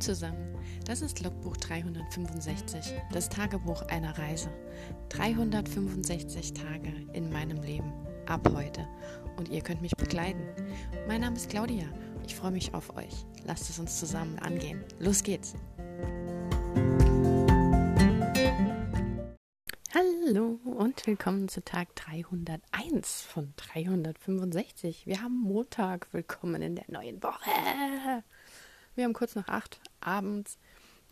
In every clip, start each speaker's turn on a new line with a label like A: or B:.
A: Zusammen, das ist Logbuch 365, das Tagebuch einer Reise. 365 Tage in meinem Leben, ab heute. Und ihr könnt mich begleiten. Mein Name ist Claudia, ich freue mich auf euch. Lasst es uns zusammen angehen. Los geht's! Hallo und willkommen zu Tag 301 von 365. Wir haben Montag. Willkommen in der neuen Woche. Wir haben kurz nach acht abends.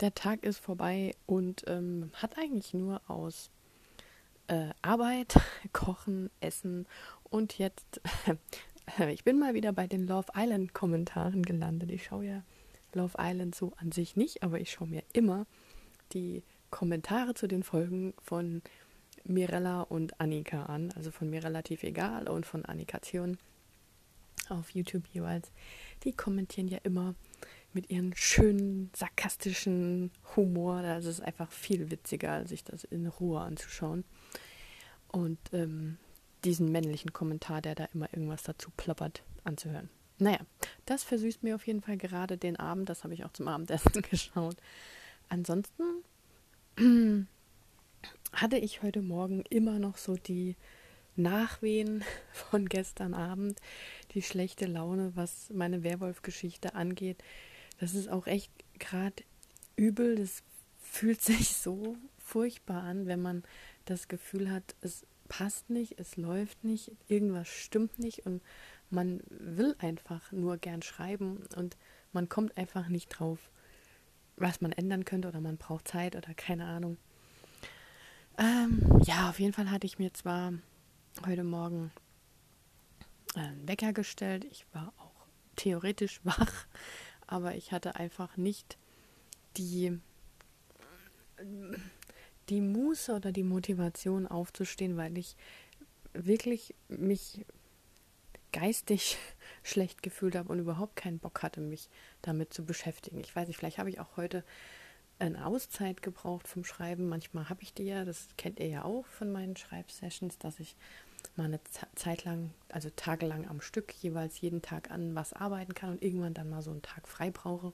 A: Der Tag ist vorbei und ähm, hat eigentlich nur aus äh, Arbeit, Kochen, Essen und jetzt, äh, ich bin mal wieder bei den Love Island Kommentaren gelandet. Ich schaue ja Love Island so an sich nicht, aber ich schaue mir immer die Kommentare zu den Folgen von Mirella und Annika an, also von mir relativ egal und von Annika auf YouTube jeweils. Die kommentieren ja immer mit ihren schönen, sarkastischen Humor. Das ist einfach viel witziger, sich das in Ruhe anzuschauen. Und ähm, diesen männlichen Kommentar, der da immer irgendwas dazu plappert, anzuhören. Naja, das versüßt mir auf jeden Fall gerade den Abend. Das habe ich auch zum Abendessen geschaut. Ansonsten hatte ich heute Morgen immer noch so die Nachwehen von gestern Abend, die schlechte Laune, was meine Werwolf-Geschichte angeht. Das ist auch echt gerade übel. Das fühlt sich so furchtbar an, wenn man das Gefühl hat, es passt nicht, es läuft nicht, irgendwas stimmt nicht und man will einfach nur gern schreiben und man kommt einfach nicht drauf, was man ändern könnte oder man braucht Zeit oder keine Ahnung. Ähm, ja, auf jeden Fall hatte ich mir zwar heute Morgen einen Wecker gestellt. Ich war auch theoretisch wach, aber ich hatte einfach nicht die, die Muße oder die Motivation aufzustehen, weil ich wirklich mich geistig schlecht gefühlt habe und überhaupt keinen Bock hatte, mich damit zu beschäftigen. Ich weiß nicht, vielleicht habe ich auch heute eine Auszeit gebraucht vom Schreiben. Manchmal habe ich die ja, das kennt ihr ja auch von meinen Schreibsessions, dass ich mal eine Zeit lang, also tagelang am Stück, jeweils jeden Tag an was arbeiten kann und irgendwann dann mal so einen Tag frei brauche.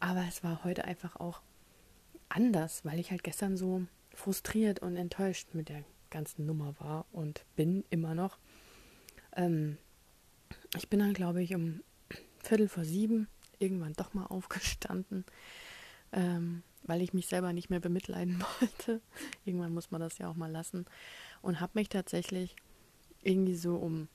A: Aber es war heute einfach auch anders, weil ich halt gestern so frustriert und enttäuscht mit der ganzen Nummer war und bin immer noch. Ähm, ich bin dann, glaube ich, um Viertel vor sieben irgendwann doch mal aufgestanden, ähm, weil ich mich selber nicht mehr bemitleiden wollte. Irgendwann muss man das ja auch mal lassen und habe mich tatsächlich irgendwie so um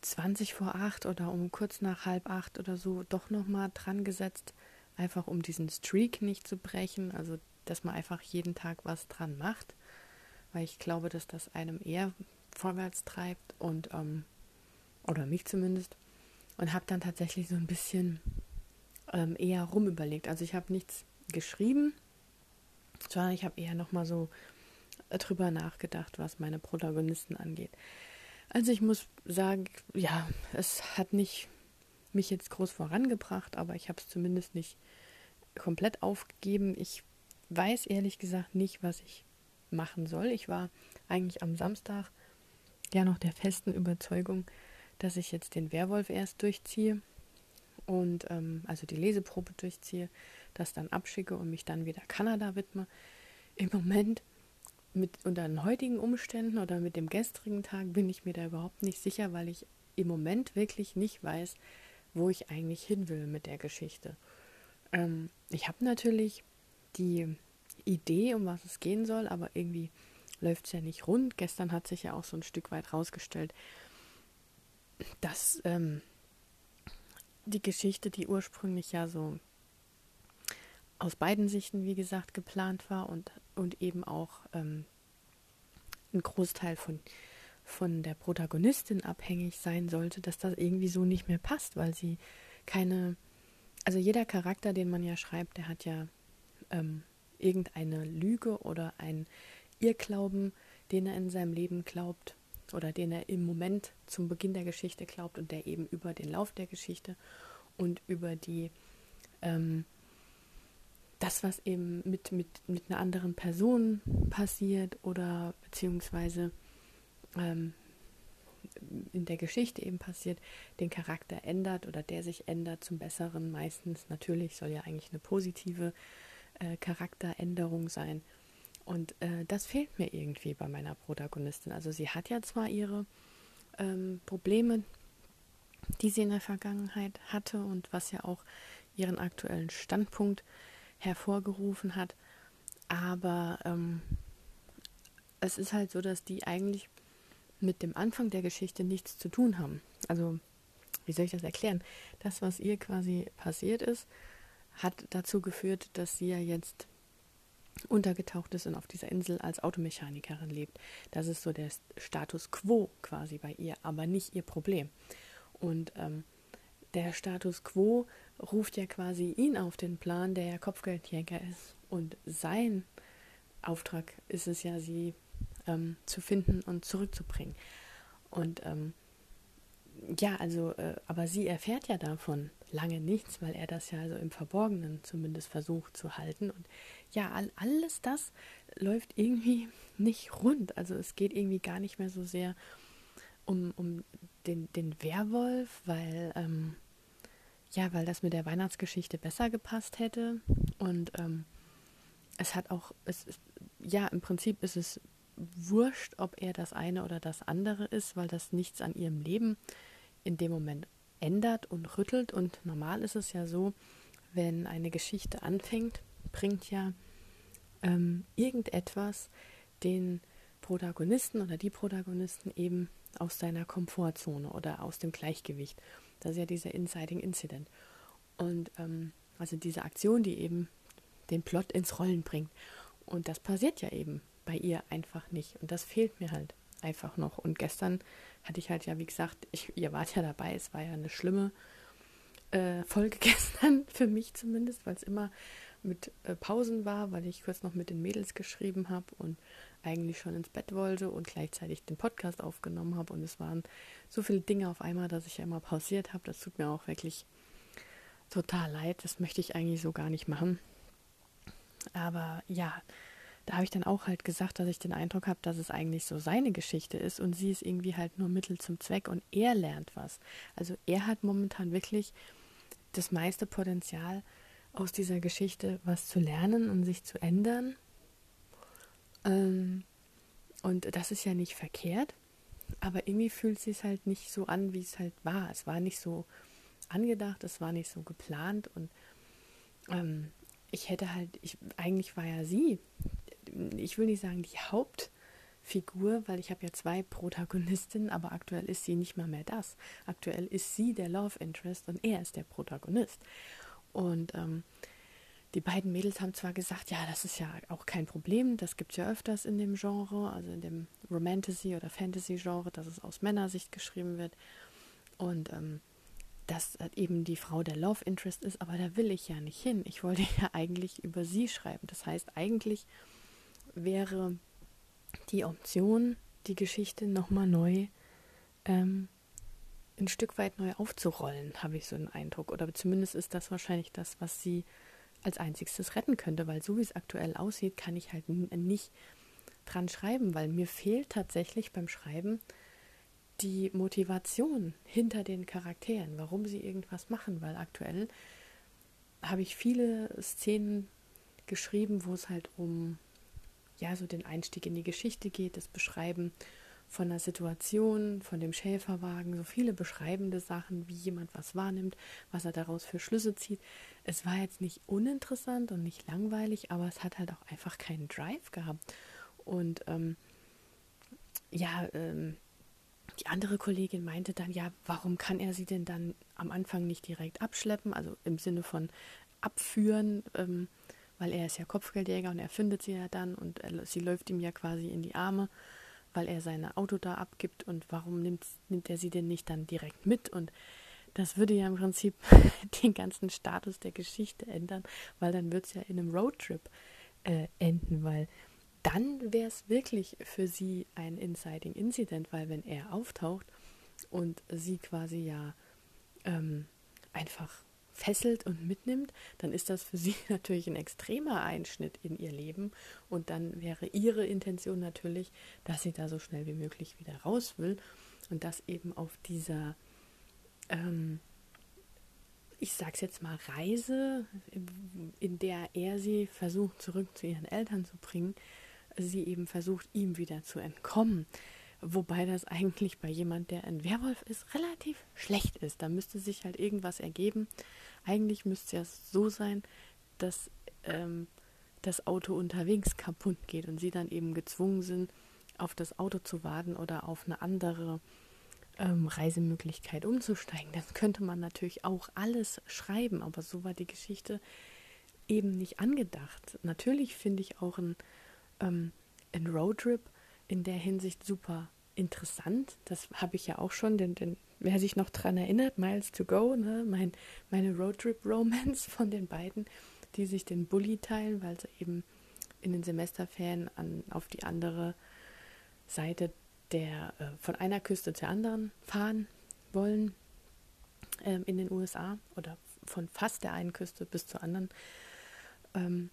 A: 20 vor acht oder um kurz nach halb acht oder so doch nochmal dran gesetzt, einfach um diesen Streak nicht zu brechen, also dass man einfach jeden Tag was dran macht, weil ich glaube, dass das einem eher vorwärts treibt und ähm, oder mich zumindest und habe dann tatsächlich so ein bisschen ähm, eher rumüberlegt. Also ich habe nichts geschrieben, sondern ich habe eher nochmal so drüber nachgedacht, was meine Protagonisten angeht. Also ich muss sagen, ja, es hat nicht mich jetzt groß vorangebracht, aber ich habe es zumindest nicht komplett aufgegeben. Ich weiß ehrlich gesagt nicht, was ich machen soll. Ich war eigentlich am Samstag ja noch der festen Überzeugung, dass ich jetzt den Werwolf erst durchziehe und ähm, also die Leseprobe durchziehe, das dann abschicke und mich dann wieder Kanada widme. Im Moment mit unter den heutigen Umständen oder mit dem gestrigen Tag bin ich mir da überhaupt nicht sicher, weil ich im Moment wirklich nicht weiß, wo ich eigentlich hin will mit der Geschichte. Ähm, ich habe natürlich die Idee, um was es gehen soll, aber irgendwie läuft es ja nicht rund. Gestern hat sich ja auch so ein Stück weit rausgestellt, dass ähm, die Geschichte, die ursprünglich ja so aus beiden Sichten, wie gesagt, geplant war und, und eben auch ähm, ein Großteil von, von der Protagonistin abhängig sein sollte, dass das irgendwie so nicht mehr passt, weil sie keine, also jeder Charakter, den man ja schreibt, der hat ja ähm, irgendeine Lüge oder ein Irrglauben, den er in seinem Leben glaubt oder den er im Moment zum Beginn der Geschichte glaubt und der eben über den Lauf der Geschichte und über die ähm, das, was eben mit, mit, mit einer anderen Person passiert oder beziehungsweise ähm, in der Geschichte eben passiert, den Charakter ändert oder der sich ändert zum Besseren. Meistens natürlich soll ja eigentlich eine positive äh, Charakteränderung sein. Und äh, das fehlt mir irgendwie bei meiner Protagonistin. Also sie hat ja zwar ihre ähm, Probleme, die sie in der Vergangenheit hatte und was ja auch ihren aktuellen Standpunkt hervorgerufen hat, aber ähm, es ist halt so, dass die eigentlich mit dem Anfang der Geschichte nichts zu tun haben. Also, wie soll ich das erklären? Das, was ihr quasi passiert ist, hat dazu geführt, dass sie ja jetzt untergetaucht ist und auf dieser Insel als Automechanikerin lebt. Das ist so der Status quo quasi bei ihr, aber nicht ihr Problem. Und ähm, der Status quo ruft ja quasi ihn auf den Plan, der ja Kopfgeldjäger ist. Und sein Auftrag ist es ja, sie ähm, zu finden und zurückzubringen. Und ähm, ja, also, äh, aber sie erfährt ja davon lange nichts, weil er das ja also im Verborgenen zumindest versucht zu halten. Und ja, all, alles das läuft irgendwie nicht rund. Also es geht irgendwie gar nicht mehr so sehr um, um den, den Werwolf, weil ähm, ja, weil das mit der Weihnachtsgeschichte besser gepasst hätte. Und ähm, es hat auch, es ist, ja, im Prinzip ist es wurscht, ob er das eine oder das andere ist, weil das nichts an ihrem Leben in dem Moment ändert und rüttelt. Und normal ist es ja so, wenn eine Geschichte anfängt, bringt ja ähm, irgendetwas den Protagonisten oder die Protagonisten eben aus seiner Komfortzone oder aus dem Gleichgewicht. Das ist ja dieser Inciting Incident. Und ähm, also diese Aktion, die eben den Plot ins Rollen bringt. Und das passiert ja eben bei ihr einfach nicht. Und das fehlt mir halt einfach noch. Und gestern hatte ich halt ja, wie gesagt, ich, ihr wart ja dabei, es war ja eine schlimme äh, Folge gestern, für mich zumindest, weil es immer mit äh, Pausen war, weil ich kurz noch mit den Mädels geschrieben habe und eigentlich schon ins Bett wollte und gleichzeitig den Podcast aufgenommen habe. Und es waren so viele Dinge auf einmal, dass ich immer pausiert habe. Das tut mir auch wirklich total leid. Das möchte ich eigentlich so gar nicht machen. Aber ja, da habe ich dann auch halt gesagt, dass ich den Eindruck habe, dass es eigentlich so seine Geschichte ist und sie ist irgendwie halt nur Mittel zum Zweck und er lernt was. Also er hat momentan wirklich das meiste Potenzial aus dieser Geschichte was zu lernen und sich zu ändern. Ähm, und das ist ja nicht verkehrt, aber irgendwie fühlt es sich halt nicht so an, wie es halt war. Es war nicht so angedacht, es war nicht so geplant und ähm, ich hätte halt, ich, eigentlich war ja sie ich will nicht sagen die Hauptfigur, weil ich habe ja zwei Protagonistinnen, aber aktuell ist sie nicht mal mehr das. Aktuell ist sie der Love Interest und er ist der Protagonist. Und ähm, die beiden Mädels haben zwar gesagt, ja, das ist ja auch kein Problem, das gibt es ja öfters in dem Genre, also in dem Romantasy- oder Fantasy-Genre, dass es aus Männersicht geschrieben wird. Und ähm, dass eben die Frau der Love Interest ist, aber da will ich ja nicht hin. Ich wollte ja eigentlich über sie schreiben. Das heißt, eigentlich wäre die Option, die Geschichte nochmal neu ähm, ein Stück weit neu aufzurollen, habe ich so einen Eindruck. Oder zumindest ist das wahrscheinlich das, was sie als einzigstes retten könnte, weil so wie es aktuell aussieht, kann ich halt nicht dran schreiben, weil mir fehlt tatsächlich beim Schreiben die Motivation hinter den Charakteren, warum sie irgendwas machen, weil aktuell habe ich viele Szenen geschrieben, wo es halt um ja so den Einstieg in die Geschichte geht, das Beschreiben von der Situation, von dem Schäferwagen, so viele beschreibende Sachen, wie jemand was wahrnimmt, was er daraus für Schlüsse zieht. Es war jetzt nicht uninteressant und nicht langweilig, aber es hat halt auch einfach keinen Drive gehabt. Und ähm, ja, ähm, die andere Kollegin meinte dann, ja, warum kann er sie denn dann am Anfang nicht direkt abschleppen, also im Sinne von abführen, ähm, weil er ist ja Kopfgeldjäger und er findet sie ja dann und er, sie läuft ihm ja quasi in die Arme, weil er sein Auto da abgibt und warum nimmt, nimmt er sie denn nicht dann direkt mit? Und das würde ja im Prinzip den ganzen Status der Geschichte ändern, weil dann wird es ja in einem Roadtrip äh, enden, weil dann wäre es wirklich für sie ein Inciting Incident, weil wenn er auftaucht und sie quasi ja ähm, einfach fesselt und mitnimmt, dann ist das für sie natürlich ein extremer Einschnitt in ihr Leben und dann wäre ihre Intention natürlich, dass sie da so schnell wie möglich wieder raus will. Und das eben auf dieser, ähm, ich sag's jetzt mal, Reise, in der er sie versucht, zurück zu ihren Eltern zu bringen, sie eben versucht, ihm wieder zu entkommen. Wobei das eigentlich bei jemand, der ein Werwolf ist, relativ schlecht ist. Da müsste sich halt irgendwas ergeben. Eigentlich müsste es so sein, dass ähm, das Auto unterwegs kaputt geht und sie dann eben gezwungen sind, auf das Auto zu warten oder auf eine andere ähm, Reisemöglichkeit umzusteigen. Das könnte man natürlich auch alles schreiben, aber so war die Geschichte eben nicht angedacht. Natürlich finde ich auch ein, ähm, ein Roadtrip in der Hinsicht super interessant. Das habe ich ja auch schon, denn, denn wer sich noch daran erinnert, Miles to Go, ne, mein, meine Roadtrip-Romance von den beiden, die sich den Bulli teilen, weil sie eben in den Semesterferien an, auf die andere Seite der äh, von einer Küste zur anderen fahren wollen ähm, in den USA oder von fast der einen Küste bis zur anderen. Ähm,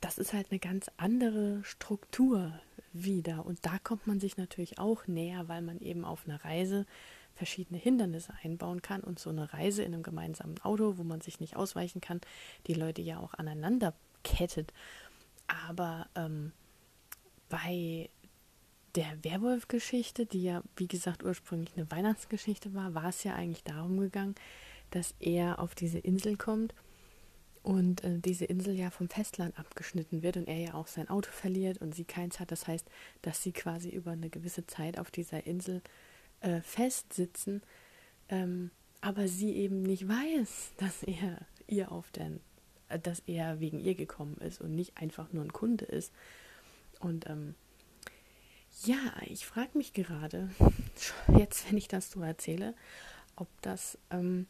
A: das ist halt eine ganz andere Struktur wieder. Und da kommt man sich natürlich auch näher, weil man eben auf einer Reise verschiedene Hindernisse einbauen kann und so eine Reise in einem gemeinsamen Auto, wo man sich nicht ausweichen kann, die Leute ja auch aneinander kettet. Aber ähm, bei der Werwolf-Geschichte, die ja, wie gesagt, ursprünglich eine Weihnachtsgeschichte war, war es ja eigentlich darum gegangen, dass er auf diese Insel kommt und äh, diese Insel ja vom Festland abgeschnitten wird und er ja auch sein Auto verliert und sie keins hat. Das heißt, dass sie quasi über eine gewisse Zeit auf dieser Insel äh, festsitzen, ähm, aber sie eben nicht weiß, dass er ihr auf den, äh, dass er wegen ihr gekommen ist und nicht einfach nur ein Kunde ist. Und ähm, ja, ich frage mich gerade, jetzt wenn ich das so erzähle, ob das ähm,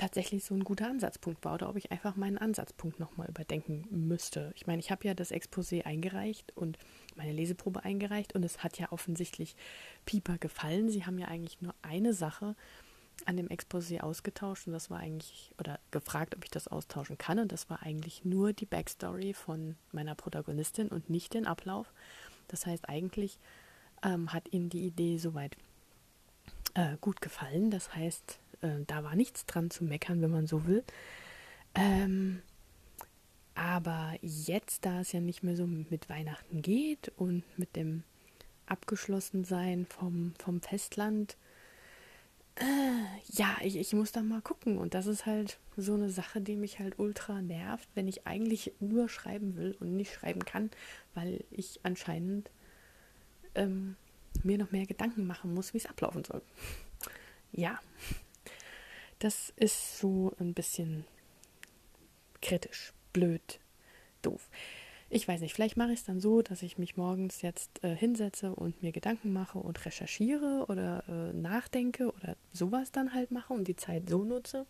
A: tatsächlich so ein guter Ansatzpunkt war oder ob ich einfach meinen Ansatzpunkt nochmal überdenken müsste. Ich meine, ich habe ja das Exposé eingereicht und meine Leseprobe eingereicht und es hat ja offensichtlich Pieper gefallen. Sie haben ja eigentlich nur eine Sache an dem Exposé ausgetauscht und das war eigentlich, oder gefragt, ob ich das austauschen kann und das war eigentlich nur die Backstory von meiner Protagonistin und nicht den Ablauf. Das heißt, eigentlich ähm, hat ihnen die Idee soweit äh, gut gefallen. Das heißt, äh, da war nichts dran zu meckern, wenn man so will. Ähm, aber jetzt, da es ja nicht mehr so mit Weihnachten geht und mit dem Abgeschlossensein vom, vom Festland, äh, ja, ich, ich muss da mal gucken. Und das ist halt so eine Sache, die mich halt ultra nervt, wenn ich eigentlich nur schreiben will und nicht schreiben kann, weil ich anscheinend ähm, mir noch mehr Gedanken machen muss, wie es ablaufen soll. Ja, das ist so ein bisschen kritisch, blöd, doof. Ich weiß nicht, vielleicht mache ich es dann so, dass ich mich morgens jetzt äh, hinsetze und mir Gedanken mache und recherchiere oder äh, nachdenke oder sowas dann halt mache und die Zeit so nutze,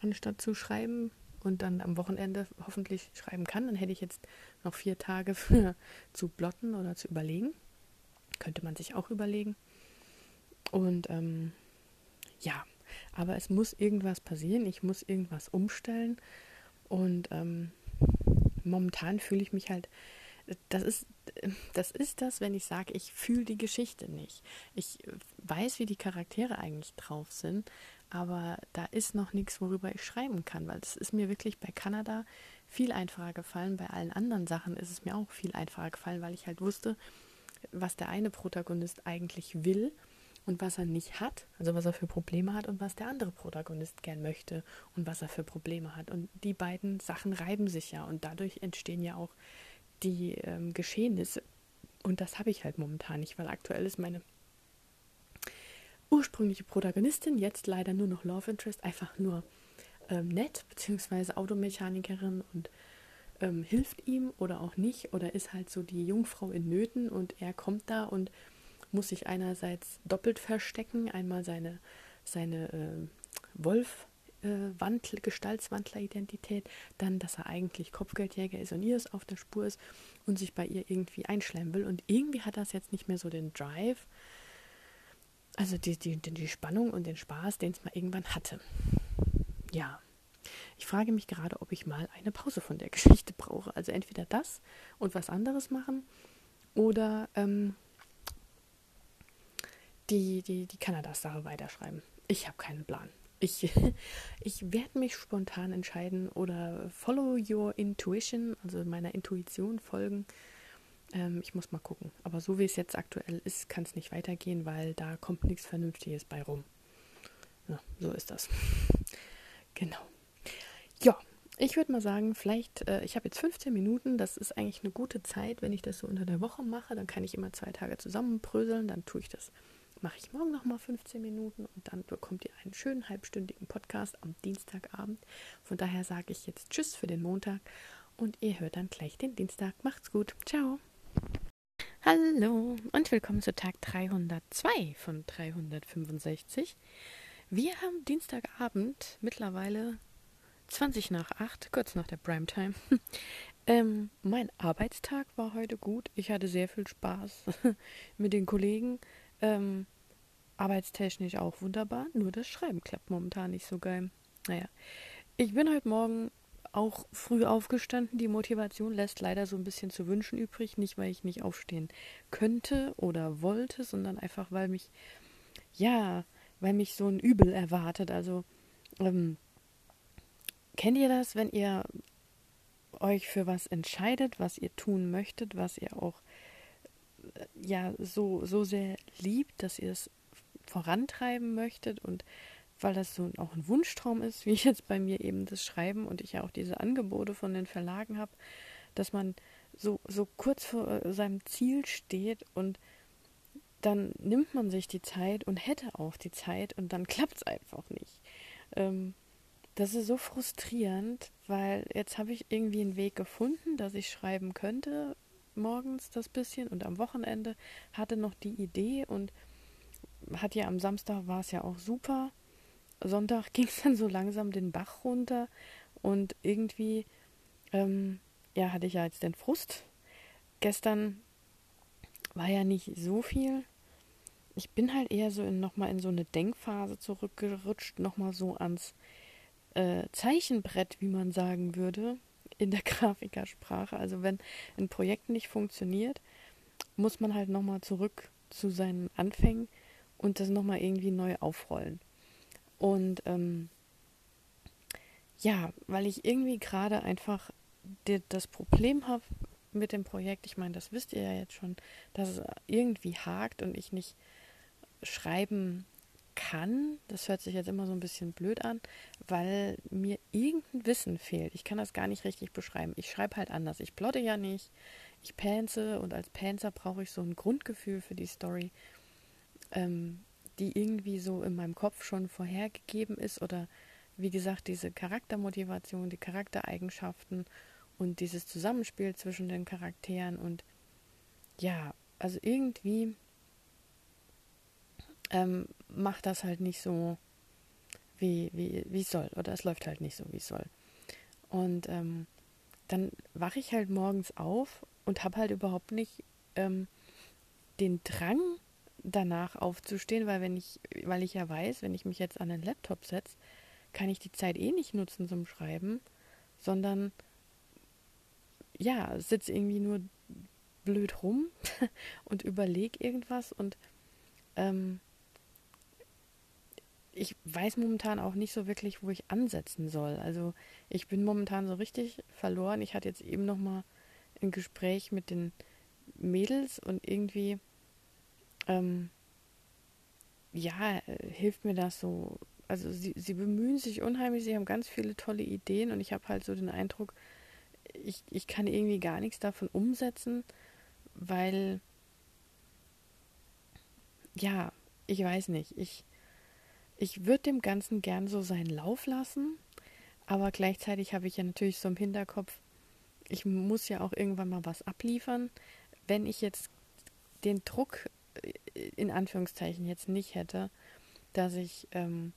A: anstatt zu schreiben und dann am Wochenende hoffentlich schreiben kann. Dann hätte ich jetzt noch vier Tage für zu plotten oder zu überlegen. Könnte man sich auch überlegen. Und ähm, ja, aber es muss irgendwas passieren, ich muss irgendwas umstellen und ähm, momentan fühle ich mich halt, das ist, das ist das, wenn ich sage, ich fühle die Geschichte nicht. Ich weiß, wie die Charaktere eigentlich drauf sind, aber da ist noch nichts, worüber ich schreiben kann, weil es ist mir wirklich bei Kanada viel einfacher gefallen. Bei allen anderen Sachen ist es mir auch viel einfacher gefallen, weil ich halt wusste, was der eine Protagonist eigentlich will und was er nicht hat, also was er für Probleme hat und was der andere Protagonist gern möchte und was er für Probleme hat. Und die beiden Sachen reiben sich ja und dadurch entstehen ja auch die ähm, Geschehnisse. Und das habe ich halt momentan nicht, weil aktuell ist meine ursprüngliche Protagonistin, jetzt leider nur noch Love Interest, einfach nur ähm, nett, beziehungsweise Automechanikerin und ähm, hilft ihm oder auch nicht oder ist halt so die Jungfrau in Nöten und er kommt da und muss sich einerseits doppelt verstecken, einmal seine, seine äh, Wolf, äh, Wandl Gestaltswandler-Identität, dann, dass er eigentlich Kopfgeldjäger ist und ihr es auf der Spur ist und sich bei ihr irgendwie einschleimen will. Und irgendwie hat das jetzt nicht mehr so den Drive, also die, die, die Spannung und den Spaß, den es mal irgendwann hatte. Ja. Ich frage mich gerade, ob ich mal eine Pause von der Geschichte brauche. Also entweder das und was anderes machen oder ähm, die, die, die Kanadas-Sache weiterschreiben. Ich habe keinen Plan. Ich, ich werde mich spontan entscheiden oder follow your intuition, also meiner Intuition folgen. Ähm, ich muss mal gucken. Aber so wie es jetzt aktuell ist, kann es nicht weitergehen, weil da kommt nichts Vernünftiges bei rum. Ja, so ist das. genau. Ja, ich würde mal sagen, vielleicht, äh, ich habe jetzt 15 Minuten, das ist eigentlich eine gute Zeit, wenn ich das so unter der Woche mache, dann kann ich immer zwei Tage zusammenbröseln, dann tue ich das mache ich morgen nochmal 15 Minuten und dann bekommt ihr einen schönen halbstündigen Podcast am Dienstagabend. Von daher sage ich jetzt Tschüss für den Montag und ihr hört dann gleich den Dienstag. Macht's gut. Ciao. Hallo und willkommen zu Tag 302 von 365. Wir haben Dienstagabend, mittlerweile 20 nach 8, kurz nach der Primetime. ähm, mein Arbeitstag war heute gut. Ich hatte sehr viel Spaß mit den Kollegen. Ähm, arbeitstechnisch auch wunderbar, nur das Schreiben klappt momentan nicht so geil. Naja, ich bin heute Morgen auch früh aufgestanden. Die Motivation lässt leider so ein bisschen zu wünschen übrig. Nicht, weil ich nicht aufstehen könnte oder wollte, sondern einfach, weil mich, ja, weil mich so ein Übel erwartet. Also, ähm, kennt ihr das, wenn ihr euch für was entscheidet, was ihr tun möchtet, was ihr auch ja so, so sehr liebt, dass ihr es vorantreiben möchtet und weil das so auch ein Wunschtraum ist, wie jetzt bei mir eben das Schreiben und ich ja auch diese Angebote von den Verlagen habe, dass man so, so kurz vor äh, seinem Ziel steht und dann nimmt man sich die Zeit und hätte auch die Zeit und dann klappt es einfach nicht. Ähm, das ist so frustrierend, weil jetzt habe ich irgendwie einen Weg gefunden, dass ich schreiben könnte, morgens das bisschen und am Wochenende hatte noch die Idee und hat ja am Samstag war es ja auch super. Sonntag ging es dann so langsam den Bach runter und irgendwie ähm, ja hatte ich ja jetzt den Frust. Gestern war ja nicht so viel. Ich bin halt eher so nochmal in so eine Denkphase zurückgerutscht, nochmal so ans äh, Zeichenbrett, wie man sagen würde in der Grafikersprache. Also wenn ein Projekt nicht funktioniert, muss man halt nochmal zurück zu seinen Anfängen und das nochmal irgendwie neu aufrollen. Und ähm, ja, weil ich irgendwie gerade einfach das Problem habe mit dem Projekt, ich meine, das wisst ihr ja jetzt schon, dass es irgendwie hakt und ich nicht schreiben kann, das hört sich jetzt immer so ein bisschen blöd an, weil mir irgendein Wissen fehlt. Ich kann das gar nicht richtig beschreiben. Ich schreibe halt anders. Ich plotte ja nicht. Ich panze und als Panzer brauche ich so ein Grundgefühl für die Story, ähm, die irgendwie so in meinem Kopf schon vorhergegeben ist oder wie gesagt, diese Charaktermotivation, die Charaktereigenschaften und dieses Zusammenspiel zwischen den Charakteren und ja, also irgendwie ähm, macht das halt nicht so, wie, wie, wie es soll. Oder es läuft halt nicht so, wie es soll. Und ähm, dann wache ich halt morgens auf und habe halt überhaupt nicht ähm, den Drang danach aufzustehen, weil wenn ich, weil ich ja weiß, wenn ich mich jetzt an den Laptop setze, kann ich die Zeit eh nicht nutzen zum Schreiben, sondern ja, sitze irgendwie nur blöd rum und überlege irgendwas und ähm, ich weiß momentan auch nicht so wirklich, wo ich ansetzen soll. Also ich bin momentan so richtig verloren. Ich hatte jetzt eben noch mal ein Gespräch mit den Mädels und irgendwie ähm, ja hilft mir das so. Also sie, sie bemühen sich unheimlich, sie haben ganz viele tolle Ideen und ich habe halt so den Eindruck, ich, ich kann irgendwie gar nichts davon umsetzen, weil ja, ich weiß nicht, ich ich würde dem Ganzen gern so seinen Lauf lassen, aber gleichzeitig habe ich ja natürlich so im Hinterkopf, ich muss ja auch irgendwann mal was abliefern. Wenn ich jetzt den Druck äh, in Anführungszeichen jetzt nicht hätte, dass ich ähm,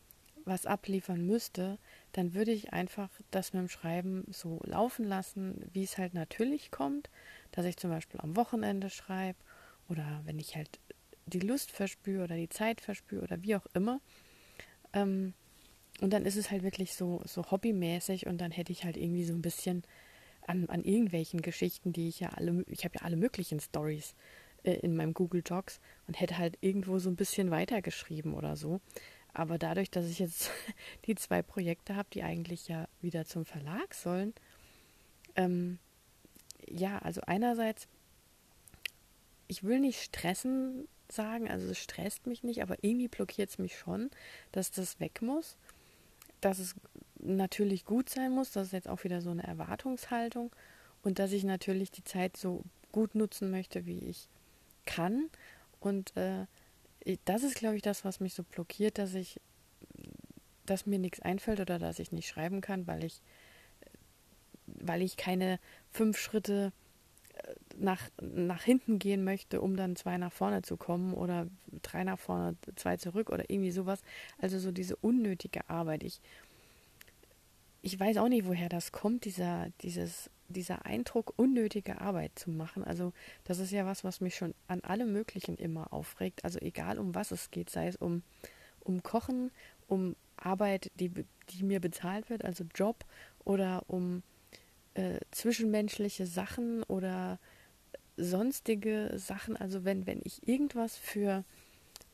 A: was abliefern müsste, dann würde ich einfach das mit dem Schreiben so laufen lassen, wie es halt natürlich kommt, dass ich zum Beispiel am Wochenende schreibe oder wenn ich halt die Lust verspüre oder die Zeit verspüre oder wie auch immer. Ähm, und dann ist es halt wirklich so, so hobbymäßig und dann hätte ich halt irgendwie so ein bisschen an, an irgendwelchen Geschichten, die ich ja alle, ich habe ja alle möglichen Stories äh, in meinem Google Docs und hätte halt irgendwo so ein bisschen weitergeschrieben oder so. Aber dadurch, dass ich jetzt die zwei Projekte habe, die eigentlich ja wieder zum Verlag sollen, ähm, ja, also einerseits, ich will nicht stressen sagen, also es stresst mich nicht, aber irgendwie blockiert es mich schon, dass das weg muss, dass es natürlich gut sein muss, das ist jetzt auch wieder so eine Erwartungshaltung und dass ich natürlich die Zeit so gut nutzen möchte, wie ich kann. Und äh, das ist, glaube ich, das, was mich so blockiert, dass ich, dass mir nichts einfällt oder dass ich nicht schreiben kann, weil ich, weil ich keine fünf Schritte nach, nach hinten gehen möchte, um dann zwei nach vorne zu kommen oder drei nach vorne, zwei zurück oder irgendwie sowas. Also so diese unnötige Arbeit. Ich, ich weiß auch nicht, woher das kommt, dieser, dieses dieser Eindruck, unnötige Arbeit zu machen. Also das ist ja was, was mich schon an allem Möglichen immer aufregt. Also egal um was es geht, sei es um, um Kochen, um Arbeit, die, die mir bezahlt wird, also Job, oder um äh, zwischenmenschliche Sachen oder sonstige Sachen. Also wenn, wenn ich irgendwas für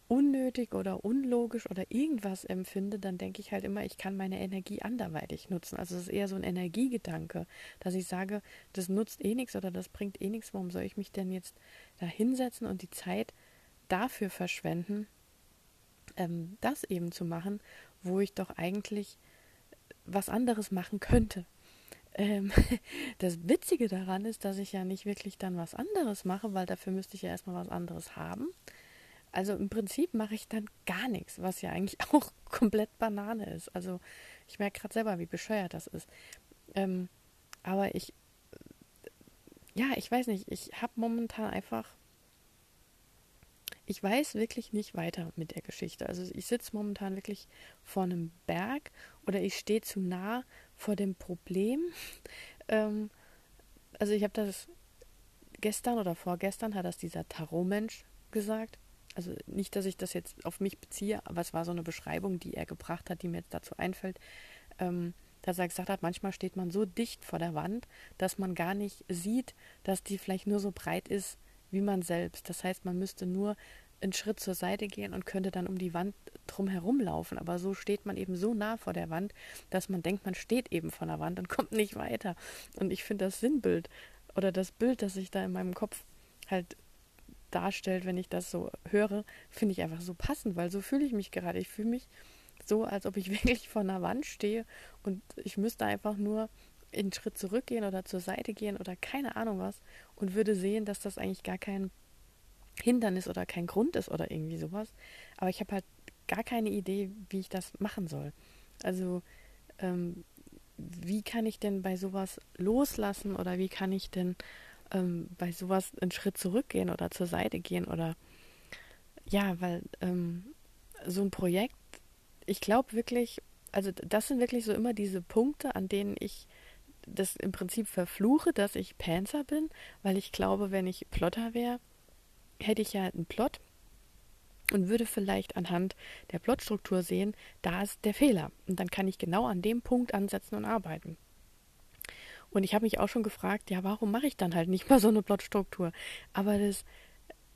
A: unnötig oder unlogisch oder irgendwas empfinde, dann denke ich halt immer, ich kann meine Energie anderweitig nutzen. Also es ist eher so ein Energiegedanke, dass ich sage, das nutzt eh nichts oder das bringt eh nichts, warum soll ich mich denn jetzt da hinsetzen und die Zeit dafür verschwenden, ähm, das eben zu machen, wo ich doch eigentlich was anderes machen könnte. Ähm, das Witzige daran ist, dass ich ja nicht wirklich dann was anderes mache, weil dafür müsste ich ja erstmal was anderes haben. Also im Prinzip mache ich dann gar nichts, was ja eigentlich auch komplett Banane ist. Also ich merke gerade selber, wie bescheuert das ist. Ähm, aber ich, ja, ich weiß nicht, ich habe momentan einfach, ich weiß wirklich nicht weiter mit der Geschichte. Also ich sitze momentan wirklich vor einem Berg oder ich stehe zu nah vor dem Problem. ähm, also ich habe das gestern oder vorgestern hat das dieser Tarotmensch gesagt also nicht, dass ich das jetzt auf mich beziehe, aber es war so eine Beschreibung, die er gebracht hat, die mir jetzt dazu einfällt, ähm, dass er gesagt hat, manchmal steht man so dicht vor der Wand, dass man gar nicht sieht, dass die vielleicht nur so breit ist wie man selbst. Das heißt, man müsste nur einen Schritt zur Seite gehen und könnte dann um die Wand drum laufen. Aber so steht man eben so nah vor der Wand, dass man denkt, man steht eben vor der Wand und kommt nicht weiter. Und ich finde das Sinnbild oder das Bild, das ich da in meinem Kopf halt darstellt, wenn ich das so höre, finde ich einfach so passend, weil so fühle ich mich gerade. Ich fühle mich so, als ob ich wirklich vor einer Wand stehe und ich müsste einfach nur einen Schritt zurückgehen oder zur Seite gehen oder keine Ahnung was und würde sehen, dass das eigentlich gar kein Hindernis oder kein Grund ist oder irgendwie sowas. Aber ich habe halt gar keine Idee, wie ich das machen soll. Also, ähm, wie kann ich denn bei sowas loslassen oder wie kann ich denn ähm, bei sowas einen Schritt zurückgehen oder zur Seite gehen oder ja, weil ähm, so ein Projekt, ich glaube wirklich, also das sind wirklich so immer diese Punkte, an denen ich das im Prinzip verfluche, dass ich Panzer bin, weil ich glaube, wenn ich Plotter wäre, hätte ich ja einen Plot und würde vielleicht anhand der Plotstruktur sehen, da ist der Fehler. Und dann kann ich genau an dem Punkt ansetzen und arbeiten. Und ich habe mich auch schon gefragt, ja, warum mache ich dann halt nicht mal so eine Plotstruktur? Aber das,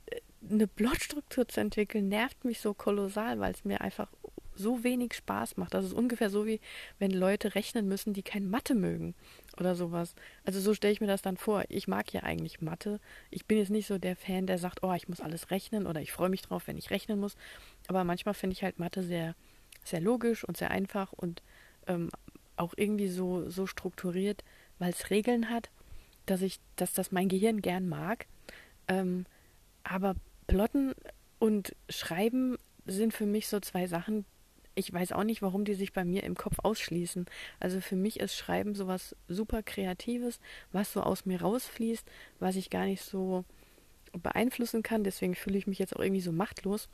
A: äh, eine Plotstruktur zu entwickeln, nervt mich so kolossal, weil es mir einfach so wenig Spaß macht. Das ist ungefähr so wie wenn Leute rechnen müssen, die kein Mathe mögen oder sowas. Also so stelle ich mir das dann vor. Ich mag ja eigentlich Mathe. Ich bin jetzt nicht so der Fan, der sagt, oh, ich muss alles rechnen oder ich freue mich drauf, wenn ich rechnen muss. Aber manchmal finde ich halt Mathe sehr, sehr logisch und sehr einfach und ähm, auch irgendwie so, so strukturiert, weil es Regeln hat, dass ich, dass das mein Gehirn gern mag. Ähm, aber Plotten und Schreiben sind für mich so zwei Sachen. Ich weiß auch nicht, warum die sich bei mir im Kopf ausschließen. Also für mich ist Schreiben sowas super Kreatives, was so aus mir rausfließt, was ich gar nicht so beeinflussen kann. Deswegen fühle ich mich jetzt auch irgendwie so machtlos.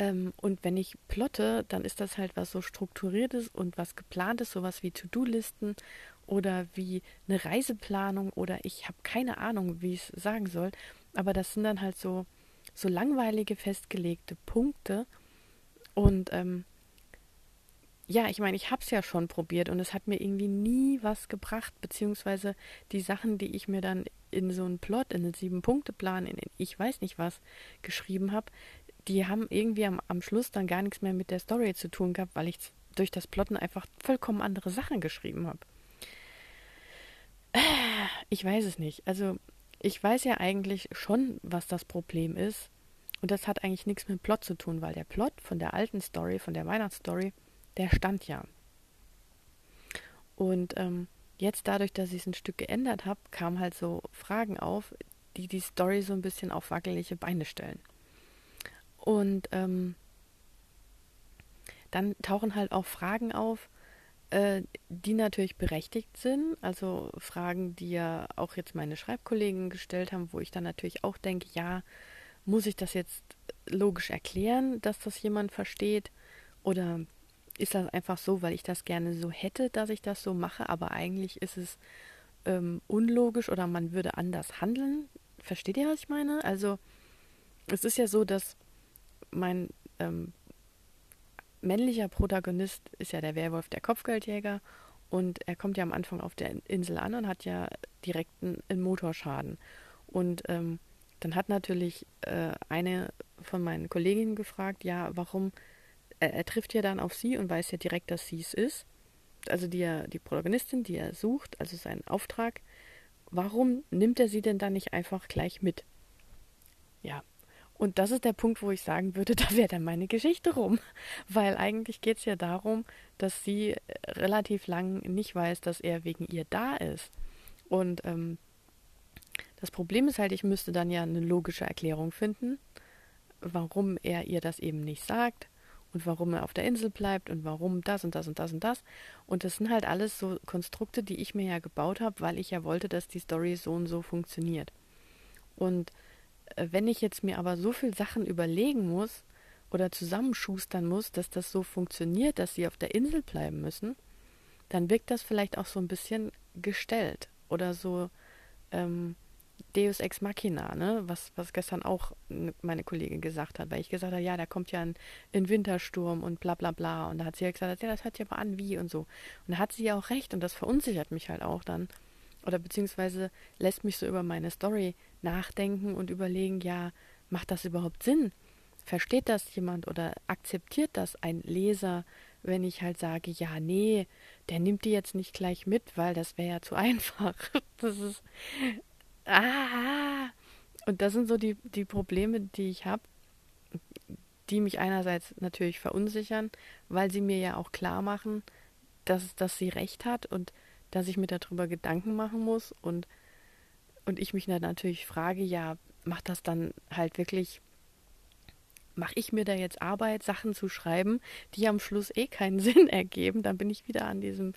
A: Ähm, und wenn ich plotte, dann ist das halt was so strukturiertes und was geplantes, sowas wie To-Do-Listen oder wie eine Reiseplanung oder ich habe keine Ahnung, wie ich es sagen soll, aber das sind dann halt so, so langweilige festgelegte Punkte und ähm, ja, ich meine, ich habe es ja schon probiert und es hat mir irgendwie nie was gebracht, beziehungsweise die Sachen, die ich mir dann in so einen Plot, in einen Sieben-Punkte-Plan, in den ich weiß nicht was geschrieben habe, die haben irgendwie am, am Schluss dann gar nichts mehr mit der Story zu tun gehabt, weil ich durch das Plotten einfach vollkommen andere Sachen geschrieben habe. Ich weiß es nicht. Also, ich weiß ja eigentlich schon, was das Problem ist. Und das hat eigentlich nichts mit dem Plot zu tun, weil der Plot von der alten Story, von der Weihnachtsstory, der stand ja. Und ähm, jetzt dadurch, dass ich es ein Stück geändert habe, kamen halt so Fragen auf, die die Story so ein bisschen auf wackelige Beine stellen. Und ähm, dann tauchen halt auch Fragen auf, äh, die natürlich berechtigt sind. Also Fragen, die ja auch jetzt meine Schreibkollegen gestellt haben, wo ich dann natürlich auch denke, ja, muss ich das jetzt logisch erklären, dass das jemand versteht? Oder ist das einfach so, weil ich das gerne so hätte, dass ich das so mache, aber eigentlich ist es ähm, unlogisch oder man würde anders handeln? Versteht ihr, was ich meine? Also es ist ja so, dass mein ähm, männlicher Protagonist ist ja der Werwolf, der Kopfgeldjäger. Und er kommt ja am Anfang auf der Insel an und hat ja direkt einen, einen Motorschaden. Und ähm, dann hat natürlich äh, eine von meinen Kolleginnen gefragt, ja, warum, er, er, trifft ja dann auf sie und weiß ja direkt, dass sie es ist. Also die, die Protagonistin, die er sucht, also sein Auftrag. Warum nimmt er sie denn dann nicht einfach gleich mit? Ja, und das ist der Punkt, wo ich sagen würde, da wäre dann meine Geschichte rum. Weil eigentlich geht es ja darum, dass sie äh, relativ lang nicht weiß, dass er wegen ihr da ist. Und ähm, das Problem ist halt, ich müsste dann ja eine logische Erklärung finden, warum er ihr das eben nicht sagt und warum er auf der Insel bleibt und warum das und das und das und das. Und das sind halt alles so Konstrukte, die ich mir ja gebaut habe, weil ich ja wollte, dass die Story so und so funktioniert. Und äh, wenn ich jetzt mir aber so viel Sachen überlegen muss oder zusammenschustern muss, dass das so funktioniert, dass sie auf der Insel bleiben müssen, dann wirkt das vielleicht auch so ein bisschen gestellt oder so ähm, Deus ex machina, ne? was, was gestern auch meine Kollegin gesagt hat, weil ich gesagt habe, ja, da kommt ja ein, ein Wintersturm und bla bla bla. Und da hat sie ja gesagt, ja, das hört ja mal an, wie und so. Und da hat sie ja auch recht und das verunsichert mich halt auch dann. Oder beziehungsweise lässt mich so über meine Story nachdenken und überlegen, ja, macht das überhaupt Sinn? Versteht das jemand oder akzeptiert das ein Leser, wenn ich halt sage, ja, nee, der nimmt die jetzt nicht gleich mit, weil das wäre ja zu einfach. Das ist. Ah! Und das sind so die, die Probleme, die ich habe, die mich einerseits natürlich verunsichern, weil sie mir ja auch klar machen, dass, dass sie recht hat und dass ich mir darüber Gedanken machen muss und und ich mich dann natürlich frage, ja, macht das dann halt wirklich, mache ich mir da jetzt Arbeit, Sachen zu schreiben, die am Schluss eh keinen Sinn ergeben, dann bin ich wieder an diesem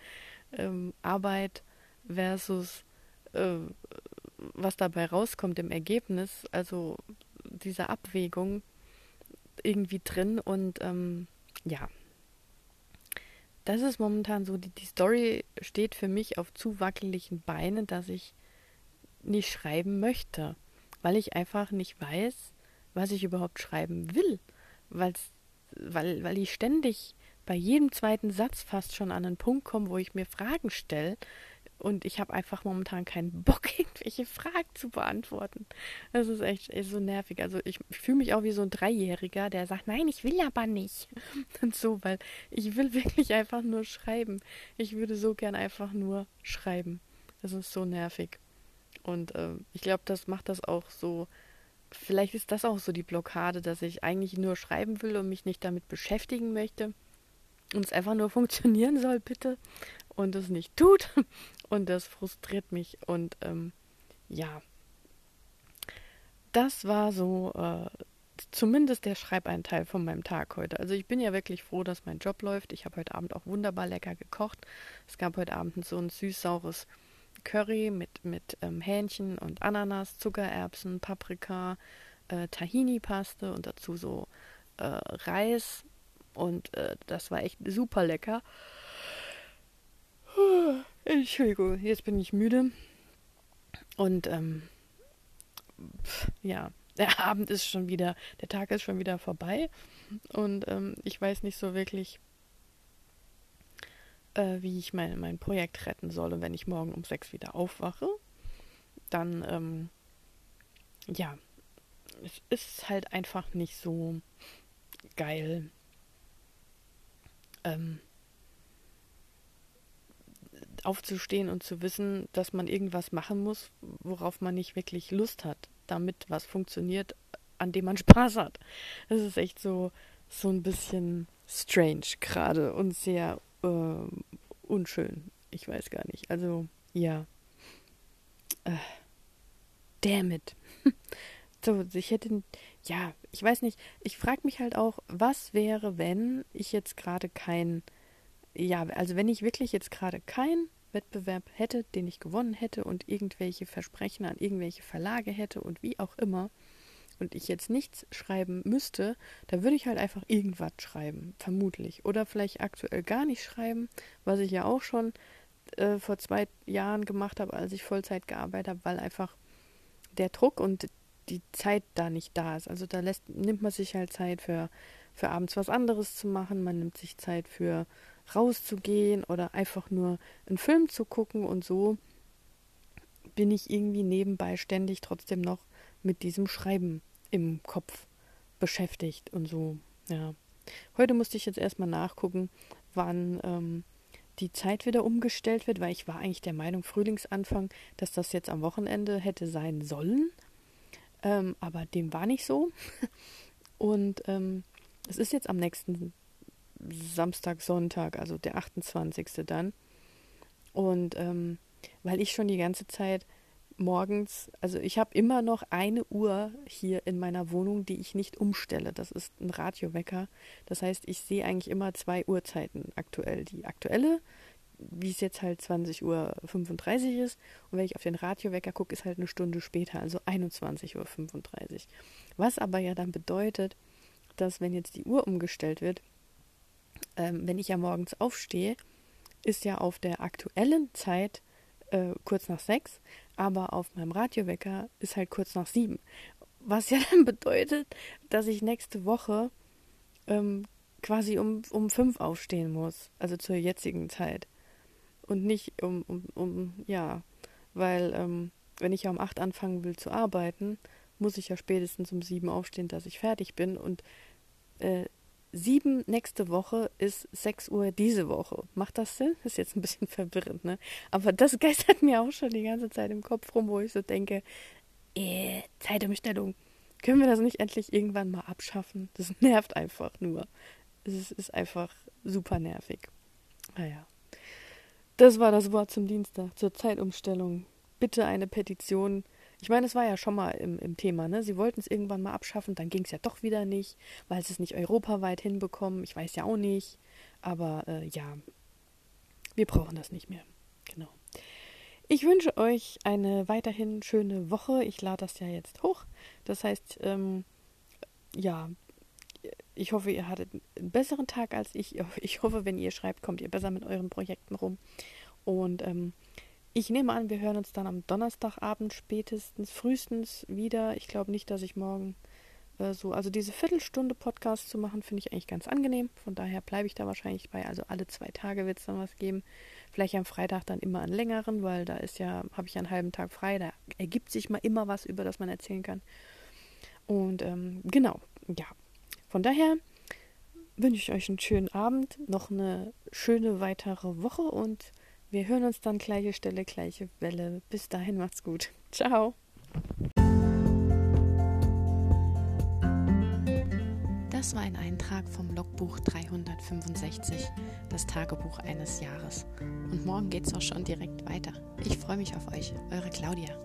A: ähm, Arbeit versus äh, was dabei rauskommt im Ergebnis, also diese Abwägung irgendwie drin und ähm, ja, das ist momentan so, die, die Story steht für mich auf zu wackeligen Beinen, dass ich nicht schreiben möchte, weil ich einfach nicht weiß, was ich überhaupt schreiben will, Weil's, weil, weil ich ständig bei jedem zweiten Satz fast schon an einen Punkt komme, wo ich mir Fragen stelle und ich habe einfach momentan keinen Bock, irgendwelche Fragen zu beantworten. Das ist echt, echt so nervig. Also ich, ich fühle mich auch wie so ein Dreijähriger, der sagt, nein, ich will aber nicht. Und so, weil ich will wirklich einfach nur schreiben. Ich würde so gern einfach nur schreiben. Das ist so nervig. Und äh, ich glaube, das macht das auch so. Vielleicht ist das auch so die Blockade, dass ich eigentlich nur schreiben will und mich nicht damit beschäftigen möchte. Und es einfach nur funktionieren soll, bitte. Und es nicht tut. Und das frustriert mich. Und ähm, ja. Das war so äh, zumindest der Schreibeinteil von meinem Tag heute. Also ich bin ja wirklich froh, dass mein Job läuft. Ich habe heute Abend auch wunderbar lecker gekocht. Es gab heute Abend so ein süß-saures Curry mit, mit ähm, Hähnchen und Ananas, Zuckererbsen, Paprika, äh, Tahini-Paste und dazu so äh, Reis. Und äh, das war echt super lecker. Entschuldigung, jetzt bin ich müde. Und ähm, ja, der Abend ist schon wieder, der Tag ist schon wieder vorbei. Und ähm, ich weiß nicht so wirklich, äh, wie ich mein, mein Projekt retten soll. Und wenn ich morgen um sechs wieder aufwache, dann, ähm, ja, es ist halt einfach nicht so geil. Ähm, aufzustehen und zu wissen, dass man irgendwas machen muss, worauf man nicht wirklich Lust hat, damit was funktioniert, an dem man Spaß hat. Das ist echt so, so ein bisschen strange gerade und sehr äh, unschön. Ich weiß gar nicht. Also, ja. Äh, damn it. so, ich hätte, ja, ich weiß nicht. Ich frage mich halt auch, was wäre, wenn ich jetzt gerade kein, ja, also wenn ich wirklich jetzt gerade kein Wettbewerb hätte, den ich gewonnen hätte und irgendwelche Versprechen an irgendwelche Verlage hätte und wie auch immer und ich jetzt nichts schreiben müsste, da würde ich halt einfach irgendwas schreiben, vermutlich. Oder vielleicht aktuell gar nicht schreiben, was ich ja auch schon äh, vor zwei Jahren gemacht habe, als ich Vollzeit gearbeitet habe, weil einfach der Druck und die Zeit da nicht da ist. Also da lässt, nimmt man sich halt Zeit für, für abends was anderes zu machen, man nimmt sich Zeit für rauszugehen oder einfach nur einen Film zu gucken und so bin ich irgendwie nebenbei ständig trotzdem noch mit diesem Schreiben im Kopf beschäftigt und so, ja. Heute musste ich jetzt erstmal nachgucken, wann ähm, die Zeit wieder umgestellt wird, weil ich war eigentlich der Meinung, Frühlingsanfang, dass das jetzt am Wochenende hätte sein sollen. Ähm, aber dem war nicht so. Und ähm, es ist jetzt am nächsten Samstag, Sonntag, also der 28. dann. Und ähm, weil ich schon die ganze Zeit morgens, also ich habe immer noch eine Uhr hier in meiner Wohnung, die ich nicht umstelle. Das ist ein Radiowecker. Das heißt, ich sehe eigentlich immer zwei Uhrzeiten aktuell. Die aktuelle, wie es jetzt halt 20.35 Uhr ist. Und wenn ich auf den Radiowecker gucke, ist halt eine Stunde später, also 21.35 Uhr. Was aber ja dann bedeutet, dass wenn jetzt die Uhr umgestellt wird, ähm, wenn ich ja morgens aufstehe, ist ja auf der aktuellen Zeit äh, kurz nach sechs, aber auf meinem Radiowecker ist halt kurz nach sieben. Was ja dann bedeutet, dass ich nächste Woche ähm, quasi um, um fünf aufstehen muss, also zur jetzigen Zeit. Und nicht um, um, um ja, weil ähm, wenn ich ja um acht anfangen will zu arbeiten, muss ich ja spätestens um sieben aufstehen, dass ich fertig bin. Und äh, sieben nächste Woche ist sechs Uhr diese Woche. Macht das Sinn? Ist jetzt ein bisschen verwirrend, ne? Aber das geistert mir auch schon die ganze Zeit im Kopf rum, wo ich so denke, äh, Zeitumstellung. Können wir das nicht endlich irgendwann mal abschaffen? Das nervt einfach nur. Es ist einfach super nervig. Naja. Das war das Wort zum Dienstag, zur Zeitumstellung. Bitte eine Petition ich meine, es war ja schon mal im, im Thema, ne? Sie wollten es irgendwann mal abschaffen, dann ging es ja doch wieder nicht, weil sie es nicht europaweit hinbekommen. Ich weiß ja auch nicht. Aber äh, ja, wir brauchen das nicht mehr. Genau. Ich wünsche euch eine weiterhin schöne Woche. Ich lade das ja jetzt hoch. Das heißt, ähm, ja, ich hoffe, ihr hattet einen besseren Tag als ich. Ich hoffe, wenn ihr schreibt, kommt ihr besser mit euren Projekten rum. Und ähm, ich nehme an, wir hören uns dann am Donnerstagabend spätestens, frühestens wieder. Ich glaube nicht, dass ich morgen äh, so, also diese Viertelstunde Podcast zu machen, finde ich eigentlich ganz angenehm. Von daher bleibe ich da wahrscheinlich bei. Also alle zwei Tage wird es dann was geben. Vielleicht am Freitag dann immer einen längeren, weil da ist ja, habe ich ja einen halben Tag frei. Da ergibt sich mal immer was, über das man erzählen kann. Und ähm, genau, ja. Von daher wünsche ich euch einen schönen Abend, noch eine schöne weitere Woche und wir hören uns dann gleiche Stelle, gleiche Welle. Bis dahin macht's gut. Ciao.
B: Das war ein Eintrag vom Logbuch 365, das Tagebuch eines Jahres. Und morgen geht's auch schon direkt weiter. Ich freue mich auf euch, eure Claudia.